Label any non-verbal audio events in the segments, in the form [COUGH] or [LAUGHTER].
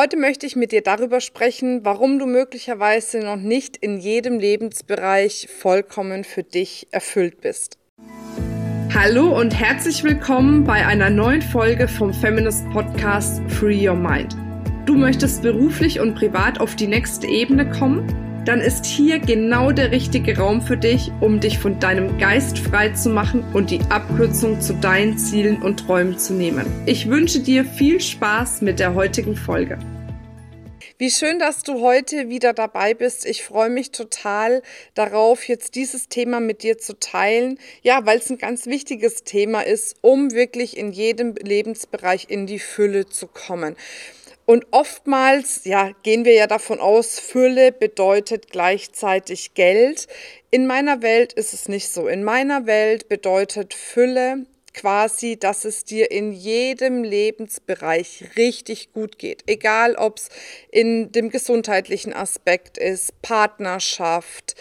Heute möchte ich mit dir darüber sprechen, warum du möglicherweise noch nicht in jedem Lebensbereich vollkommen für dich erfüllt bist. Hallo und herzlich willkommen bei einer neuen Folge vom Feminist Podcast Free Your Mind. Du möchtest beruflich und privat auf die nächste Ebene kommen? Dann ist hier genau der richtige Raum für dich, um dich von deinem Geist frei zu machen und die Abkürzung zu deinen Zielen und Träumen zu nehmen. Ich wünsche dir viel Spaß mit der heutigen Folge. Wie schön, dass du heute wieder dabei bist. Ich freue mich total darauf, jetzt dieses Thema mit dir zu teilen. Ja, weil es ein ganz wichtiges Thema ist, um wirklich in jedem Lebensbereich in die Fülle zu kommen. Und oftmals, ja, gehen wir ja davon aus, Fülle bedeutet gleichzeitig Geld. In meiner Welt ist es nicht so. In meiner Welt bedeutet Fülle quasi, dass es dir in jedem Lebensbereich richtig gut geht. Egal, ob es in dem gesundheitlichen Aspekt ist, Partnerschaft,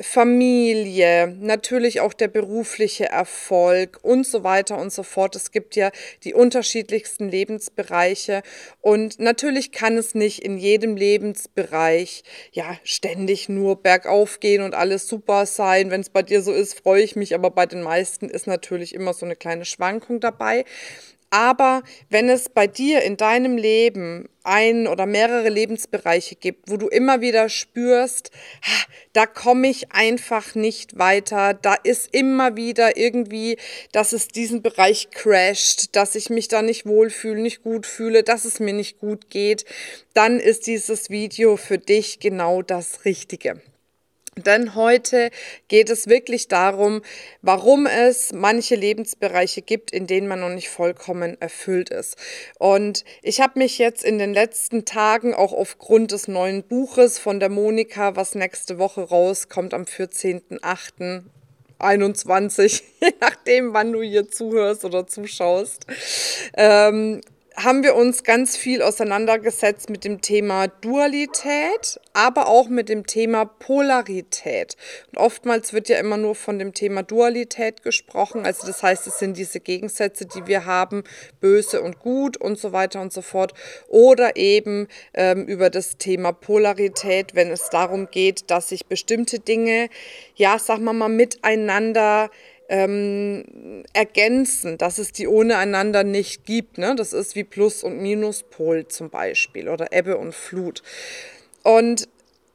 Familie, natürlich auch der berufliche Erfolg und so weiter und so fort. Es gibt ja die unterschiedlichsten Lebensbereiche und natürlich kann es nicht in jedem Lebensbereich ja ständig nur bergauf gehen und alles super sein. Wenn es bei dir so ist, freue ich mich, aber bei den meisten ist natürlich immer so eine kleine kleine Schwankung dabei. Aber wenn es bei dir in deinem Leben ein oder mehrere Lebensbereiche gibt, wo du immer wieder spürst, da komme ich einfach nicht weiter, da ist immer wieder irgendwie, dass es diesen Bereich crasht, dass ich mich da nicht wohlfühle, nicht gut fühle, dass es mir nicht gut geht, dann ist dieses Video für dich genau das Richtige. Denn heute geht es wirklich darum, warum es manche Lebensbereiche gibt, in denen man noch nicht vollkommen erfüllt ist. Und ich habe mich jetzt in den letzten Tagen auch aufgrund des neuen Buches von der Monika, was nächste Woche rauskommt am 14.8., 21, [LAUGHS] je nachdem, wann du hier zuhörst oder zuschaust, ähm, haben wir uns ganz viel auseinandergesetzt mit dem Thema Dualität, aber auch mit dem Thema Polarität. Und oftmals wird ja immer nur von dem Thema Dualität gesprochen. Also das heißt, es sind diese Gegensätze, die wir haben, böse und gut und so weiter und so fort. Oder eben ähm, über das Thema Polarität, wenn es darum geht, dass sich bestimmte Dinge, ja, sagen wir mal, miteinander ähm, ergänzen, dass es die ohne einander nicht gibt. Ne? Das ist wie Plus- und Minuspol zum Beispiel oder Ebbe und Flut. Und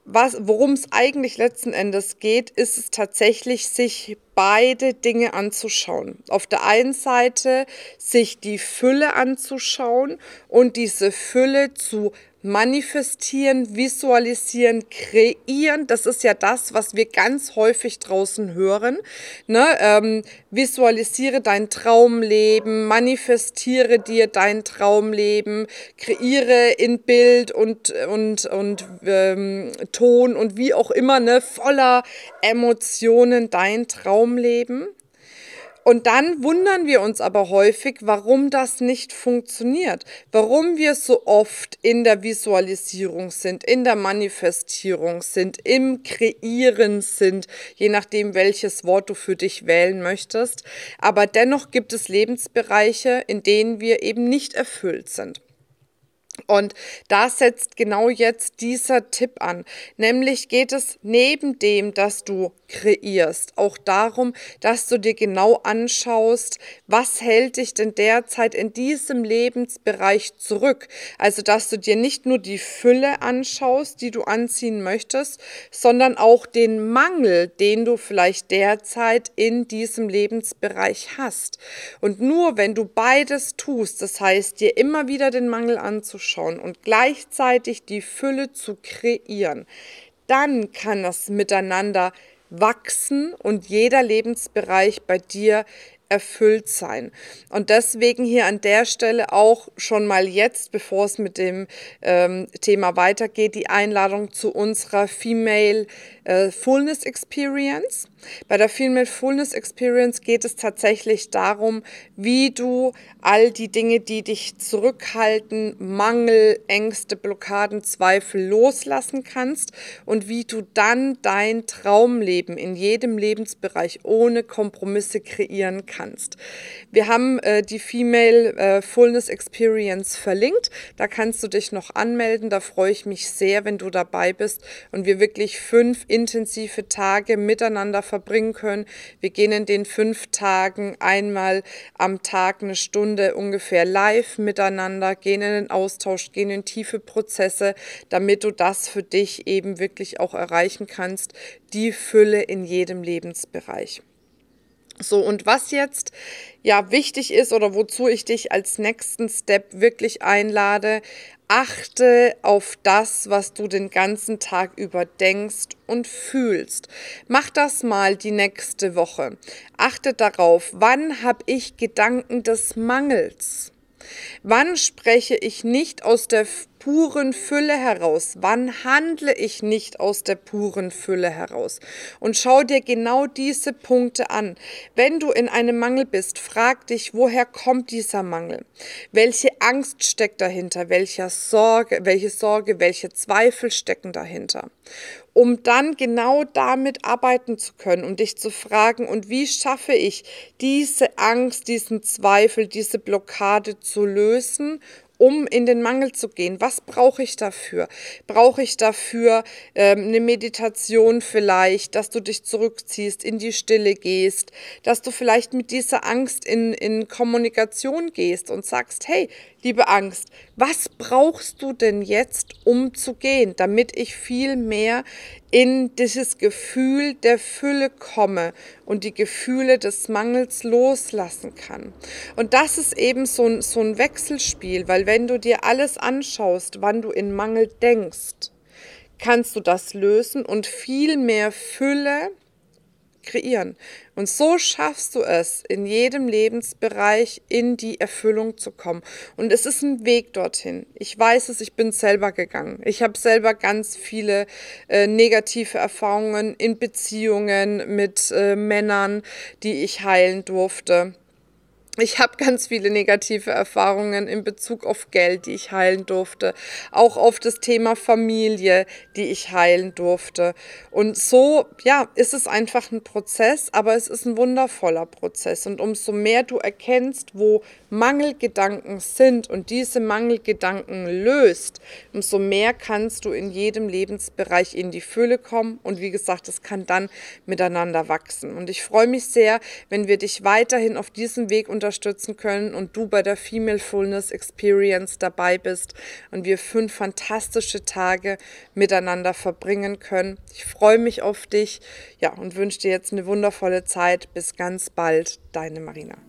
worum es eigentlich letzten Endes geht, ist es tatsächlich, sich beide Dinge anzuschauen. Auf der einen Seite sich die Fülle anzuschauen und diese Fülle zu manifestieren, visualisieren, kreieren. Das ist ja das, was wir ganz häufig draußen hören. Ne? Ähm, visualisiere dein Traumleben, manifestiere dir dein Traumleben, kreiere in Bild und, und, und ähm, Ton und wie auch immer, ne, voller Emotionen dein Traumleben. Und dann wundern wir uns aber häufig, warum das nicht funktioniert, warum wir so oft in der Visualisierung sind, in der Manifestierung sind, im Kreieren sind, je nachdem, welches Wort du für dich wählen möchtest. Aber dennoch gibt es Lebensbereiche, in denen wir eben nicht erfüllt sind. Und da setzt genau jetzt dieser Tipp an. Nämlich geht es neben dem, dass du kreierst, auch darum, dass du dir genau anschaust, was hält dich denn derzeit in diesem Lebensbereich zurück. Also, dass du dir nicht nur die Fülle anschaust, die du anziehen möchtest, sondern auch den Mangel, den du vielleicht derzeit in diesem Lebensbereich hast. Und nur wenn du beides tust, das heißt, dir immer wieder den Mangel anzuschauen, und gleichzeitig die Fülle zu kreieren, dann kann das miteinander wachsen und jeder Lebensbereich bei dir erfüllt sein. Und deswegen hier an der Stelle auch schon mal jetzt, bevor es mit dem ähm, Thema weitergeht, die Einladung zu unserer Female äh, Fullness Experience. Bei der Female Fullness Experience geht es tatsächlich darum, wie du all die Dinge, die dich zurückhalten, Mangel, Ängste, Blockaden, Zweifel loslassen kannst und wie du dann dein Traumleben in jedem Lebensbereich ohne Kompromisse kreieren kannst kannst. Wir haben äh, die Female äh, Fullness Experience verlinkt. Da kannst du dich noch anmelden. Da freue ich mich sehr, wenn du dabei bist und wir wirklich fünf intensive Tage miteinander verbringen können. Wir gehen in den fünf Tagen einmal am Tag eine Stunde ungefähr live miteinander, gehen in den Austausch, gehen in tiefe Prozesse, damit du das für dich eben wirklich auch erreichen kannst, die Fülle in jedem Lebensbereich. So, und was jetzt ja wichtig ist oder wozu ich dich als nächsten Step wirklich einlade, achte auf das, was du den ganzen Tag über denkst und fühlst. Mach das mal die nächste Woche. Achte darauf, wann habe ich Gedanken des Mangels? Wann spreche ich nicht aus der puren Fülle heraus? Wann handle ich nicht aus der puren Fülle heraus? Und schau dir genau diese Punkte an. Wenn du in einem Mangel bist, frag dich, woher kommt dieser Mangel? Welche Angst steckt dahinter? Welche Sorge, welche Sorge, welche Zweifel stecken dahinter? um dann genau damit arbeiten zu können, um dich zu fragen, und wie schaffe ich diese Angst, diesen Zweifel, diese Blockade zu lösen um in den Mangel zu gehen. Was brauche ich dafür? Brauche ich dafür ähm, eine Meditation vielleicht, dass du dich zurückziehst, in die Stille gehst, dass du vielleicht mit dieser Angst in, in Kommunikation gehst und sagst, hey, liebe Angst, was brauchst du denn jetzt, um zu gehen, damit ich viel mehr in dieses Gefühl der Fülle komme und die Gefühle des Mangels loslassen kann. Und das ist eben so ein, so ein Wechselspiel, weil wenn du dir alles anschaust, wann du in Mangel denkst, kannst du das lösen und viel mehr Fülle kreieren. Und so schaffst du es, in jedem Lebensbereich in die Erfüllung zu kommen. Und es ist ein Weg dorthin. Ich weiß es, ich bin selber gegangen. Ich habe selber ganz viele äh, negative Erfahrungen in Beziehungen mit äh, Männern, die ich heilen durfte. Ich habe ganz viele negative Erfahrungen in Bezug auf Geld, die ich heilen durfte, auch auf das Thema Familie, die ich heilen durfte. Und so, ja, ist es einfach ein Prozess, aber es ist ein wundervoller Prozess. Und umso mehr du erkennst, wo Mangelgedanken sind und diese Mangelgedanken löst, umso mehr kannst du in jedem Lebensbereich in die Fülle kommen. Und wie gesagt, es kann dann miteinander wachsen. Und ich freue mich sehr, wenn wir dich weiterhin auf diesem Weg unterstützen unterstützen können und du bei der Female Fullness Experience dabei bist und wir fünf fantastische Tage miteinander verbringen können. Ich freue mich auf dich, ja, und wünsche dir jetzt eine wundervolle Zeit. Bis ganz bald, deine Marina.